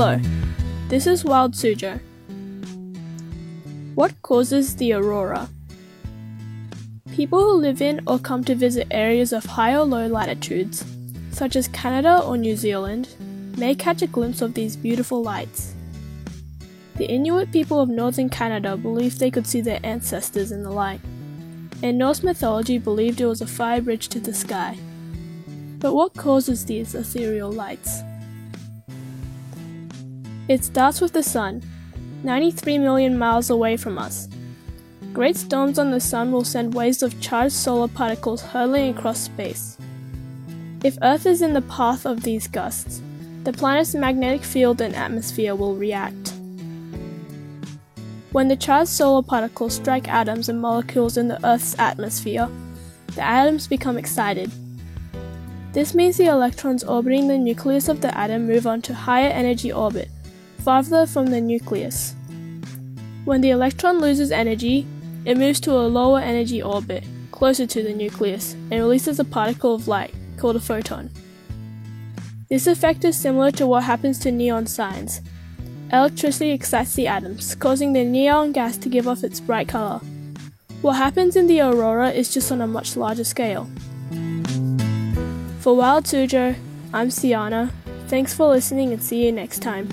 Hello, this is Wild Suzhou. What causes the aurora? People who live in or come to visit areas of high or low latitudes, such as Canada or New Zealand, may catch a glimpse of these beautiful lights. The Inuit people of northern Canada believed they could see their ancestors in the light, and Norse mythology believed it was a fire bridge to the sky. But what causes these ethereal lights? It starts with the Sun, 93 million miles away from us. Great storms on the Sun will send waves of charged solar particles hurtling across space. If Earth is in the path of these gusts, the planet's magnetic field and atmosphere will react. When the charged solar particles strike atoms and molecules in the Earth's atmosphere, the atoms become excited. This means the electrons orbiting the nucleus of the atom move on to higher energy orbit, farther from the nucleus. When the electron loses energy, it moves to a lower energy orbit, closer to the nucleus, and releases a particle of light, called a photon. This effect is similar to what happens to neon signs, Electricity excites the atoms, causing the neon gas to give off its bright color. What happens in the aurora is just on a much larger scale. For Wild Suzhou, I'm Siana. Thanks for listening and see you next time.